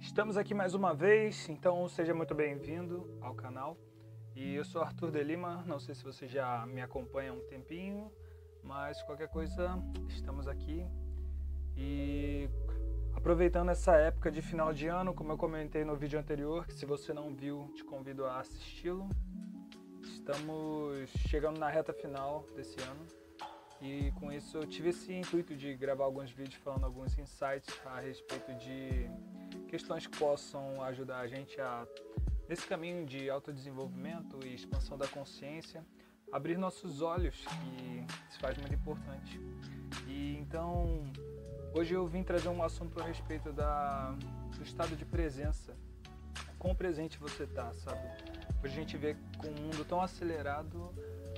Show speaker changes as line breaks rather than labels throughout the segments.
Estamos aqui mais uma vez, então seja muito bem-vindo ao canal. E eu sou Arthur de Lima, não sei se você já me acompanha há um tempinho, mas qualquer coisa, estamos aqui. E aproveitando essa época de final de ano, como eu comentei no vídeo anterior, que se você não viu, te convido a assisti-lo. Estamos chegando na reta final desse ano e com isso eu tive esse intuito de gravar alguns vídeos falando alguns insights a respeito de questões que possam ajudar a gente a nesse caminho de autodesenvolvimento e expansão da consciência, abrir nossos olhos, que se faz muito importante. E então, hoje eu vim trazer um assunto a respeito da, do estado de presença. Quão presente você está, sabe? Hoje a gente vê com um mundo tão acelerado,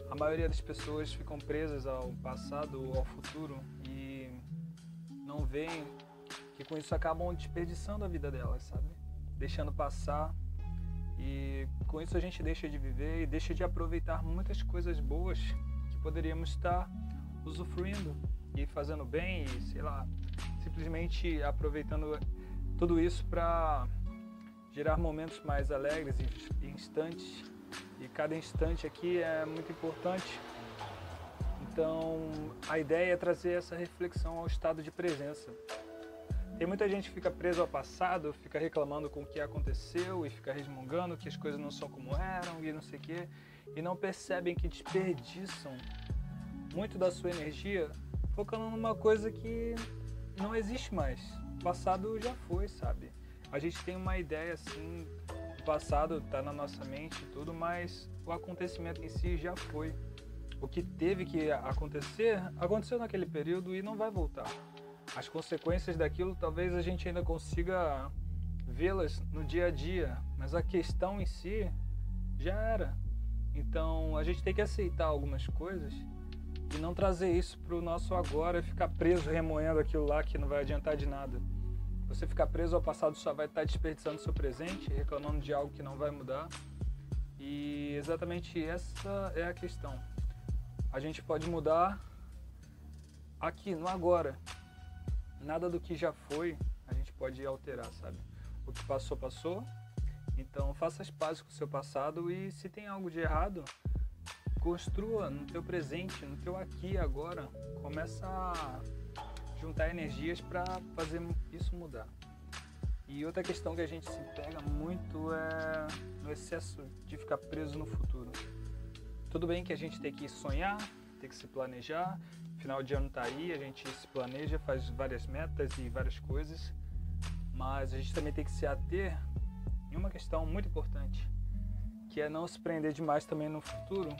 a maioria das pessoas ficam presas ao passado ou ao futuro e não veem que com isso acabam desperdiçando a vida delas, sabe? Deixando passar e com isso a gente deixa de viver e deixa de aproveitar muitas coisas boas que poderíamos estar usufruindo e fazendo bem e sei lá, simplesmente aproveitando tudo isso para gerar momentos mais alegres e instantes e cada instante aqui é muito importante. Então, a ideia é trazer essa reflexão ao estado de presença. Tem muita gente que fica preso ao passado, fica reclamando com o que aconteceu e fica resmungando que as coisas não são como eram e não sei o quê, e não percebem que desperdiçam muito da sua energia focando numa coisa que não existe mais. O passado já foi, sabe? A gente tem uma ideia assim o passado está na nossa mente e tudo, mas o acontecimento em si já foi. O que teve que acontecer, aconteceu naquele período e não vai voltar. As consequências daquilo talvez a gente ainda consiga vê-las no dia a dia, mas a questão em si já era. Então a gente tem que aceitar algumas coisas e não trazer isso para o nosso agora e ficar preso remoendo aquilo lá que não vai adiantar de nada. Você ficar preso ao passado só vai estar desperdiçando seu presente, reclamando de algo que não vai mudar. E exatamente essa é a questão. A gente pode mudar aqui, no agora. Nada do que já foi a gente pode alterar, sabe? O que passou, passou. Então faça as pazes com o seu passado e se tem algo de errado, construa no teu presente, no teu aqui agora. Começa a juntar energias para fazer isso mudar. E outra questão que a gente se pega muito é no excesso de ficar preso no futuro. Tudo bem que a gente tem que sonhar, tem que se planejar, final de ano tá aí, a gente se planeja, faz várias metas e várias coisas, mas a gente também tem que se ater em uma questão muito importante, que é não se prender demais também no futuro,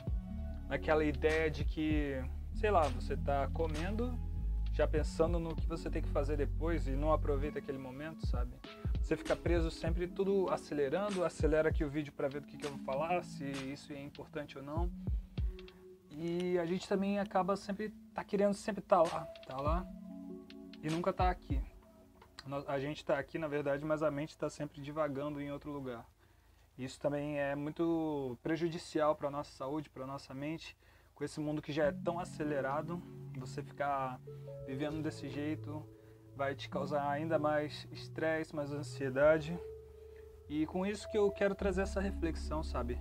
naquela ideia de que, sei lá, você está comendo já pensando no que você tem que fazer depois e não aproveita aquele momento, sabe? Você fica preso sempre tudo acelerando, acelera aqui o vídeo para ver do que, que eu vou falar, se isso é importante ou não. E a gente também acaba sempre tá querendo sempre estar tá lá, tá lá e nunca tá aqui. A gente está aqui, na verdade, mas a mente está sempre divagando em outro lugar. Isso também é muito prejudicial para a nossa saúde, para a nossa mente com esse mundo que já é tão acelerado, você ficar vivendo desse jeito vai te causar ainda mais estresse, mais ansiedade. E com isso que eu quero trazer essa reflexão, sabe?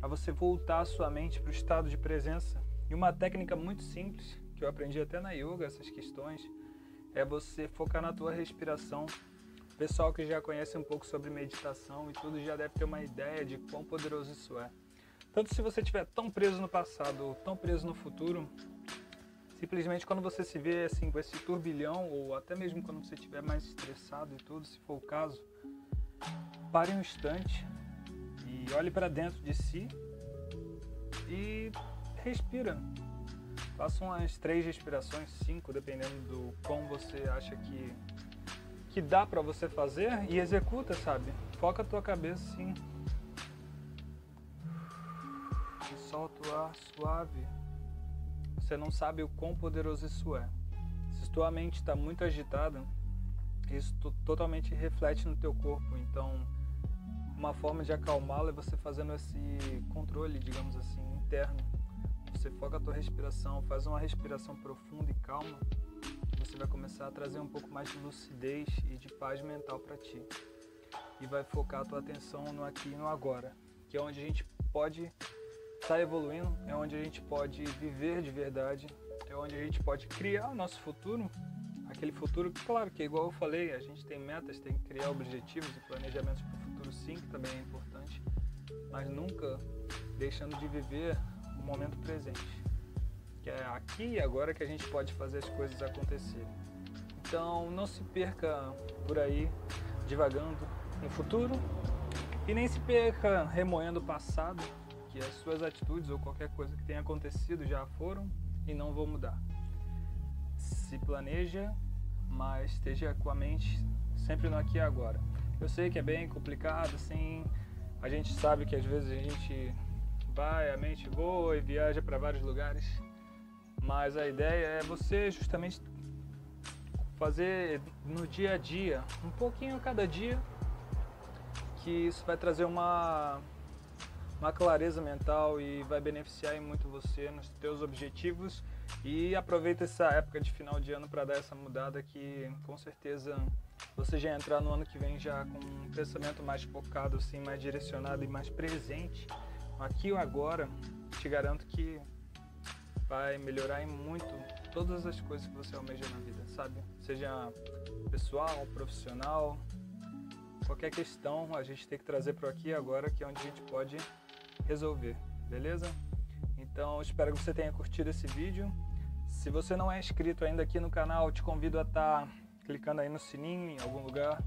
Para você voltar a sua mente para o estado de presença. E uma técnica muito simples, que eu aprendi até na yoga, essas questões, é você focar na tua respiração. O pessoal que já conhece um pouco sobre meditação e tudo já deve ter uma ideia de quão poderoso isso é. Tanto se você estiver tão preso no passado ou tão preso no futuro, simplesmente quando você se vê assim com esse turbilhão ou até mesmo quando você estiver mais estressado e tudo, se for o caso, pare um instante e olhe para dentro de si e respira. Faça umas três respirações, cinco, dependendo do quão você acha que que dá para você fazer e executa, sabe? Foca a tua cabeça assim solta o ar suave. Você não sabe o quão poderoso isso é. Se tua mente está muito agitada, isso totalmente reflete no teu corpo. Então, uma forma de acalmá-lo é você fazendo esse controle, digamos assim, interno. Você foca a tua respiração, faz uma respiração profunda e calma. Você vai começar a trazer um pouco mais de lucidez e de paz mental para ti. e vai focar a tua atenção no aqui e no agora, que é onde a gente pode estar tá evoluindo, é onde a gente pode viver de verdade, é onde a gente pode criar o nosso futuro, aquele futuro que, claro, que igual eu falei, a gente tem metas, tem que criar objetivos e planejamentos para o futuro sim, que também é importante, mas nunca deixando de viver o momento presente, que é aqui e agora que a gente pode fazer as coisas acontecerem. Então não se perca por aí divagando no futuro e nem se perca remoendo o passado, que as suas atitudes ou qualquer coisa que tenha acontecido já foram e não vão mudar. Se planeja, mas esteja com a mente sempre no aqui e agora. Eu sei que é bem complicado, assim, a gente sabe que às vezes a gente vai, a mente voa e viaja para vários lugares, mas a ideia é você justamente fazer no dia a dia, um pouquinho a cada dia, que isso vai trazer uma, uma clareza mental e vai beneficiar muito você nos teus objetivos e aproveita essa época de final de ano para dar essa mudada que com certeza você já entrar no ano que vem já com um pensamento mais focado, assim, mais direcionado e mais presente aqui ou agora, te garanto que vai melhorar em muito todas as coisas que você almeja na vida, sabe? Seja pessoal, profissional, qualquer questão a gente tem que trazer para aqui agora, que é onde a gente pode resolver, beleza? Então espero que você tenha curtido esse vídeo. Se você não é inscrito ainda aqui no canal, te convido a estar tá clicando aí no sininho em algum lugar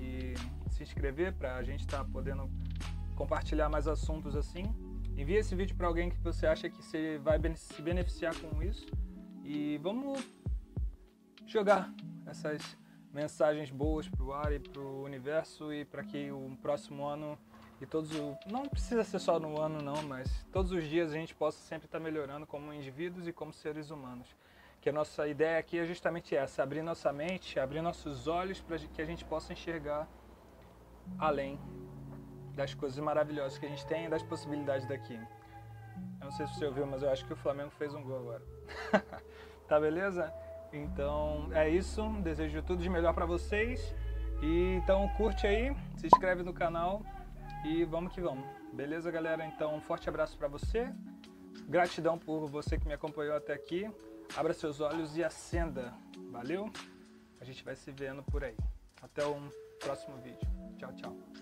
e se inscrever para a gente estar tá podendo compartilhar mais assuntos assim. Envie esse vídeo para alguém que você acha que você vai se beneficiar com isso e vamos jogar essas mensagens boas para o ar e para o universo e para que o próximo ano e todos não precisa ser só no ano não, mas todos os dias a gente possa sempre estar melhorando como indivíduos e como seres humanos. Que a nossa ideia aqui é justamente essa, abrir nossa mente, abrir nossos olhos para que a gente possa enxergar além das coisas maravilhosas que a gente tem e das possibilidades daqui. Eu não sei se você ouviu, mas eu acho que o Flamengo fez um gol agora. tá beleza? Então é isso. Desejo tudo de melhor para vocês. E então curte aí, se inscreve no canal e vamos que vamos. Beleza, galera? Então um forte abraço para você. Gratidão por você que me acompanhou até aqui. Abra seus olhos e acenda. Valeu? A gente vai se vendo por aí. Até o próximo vídeo. Tchau, tchau.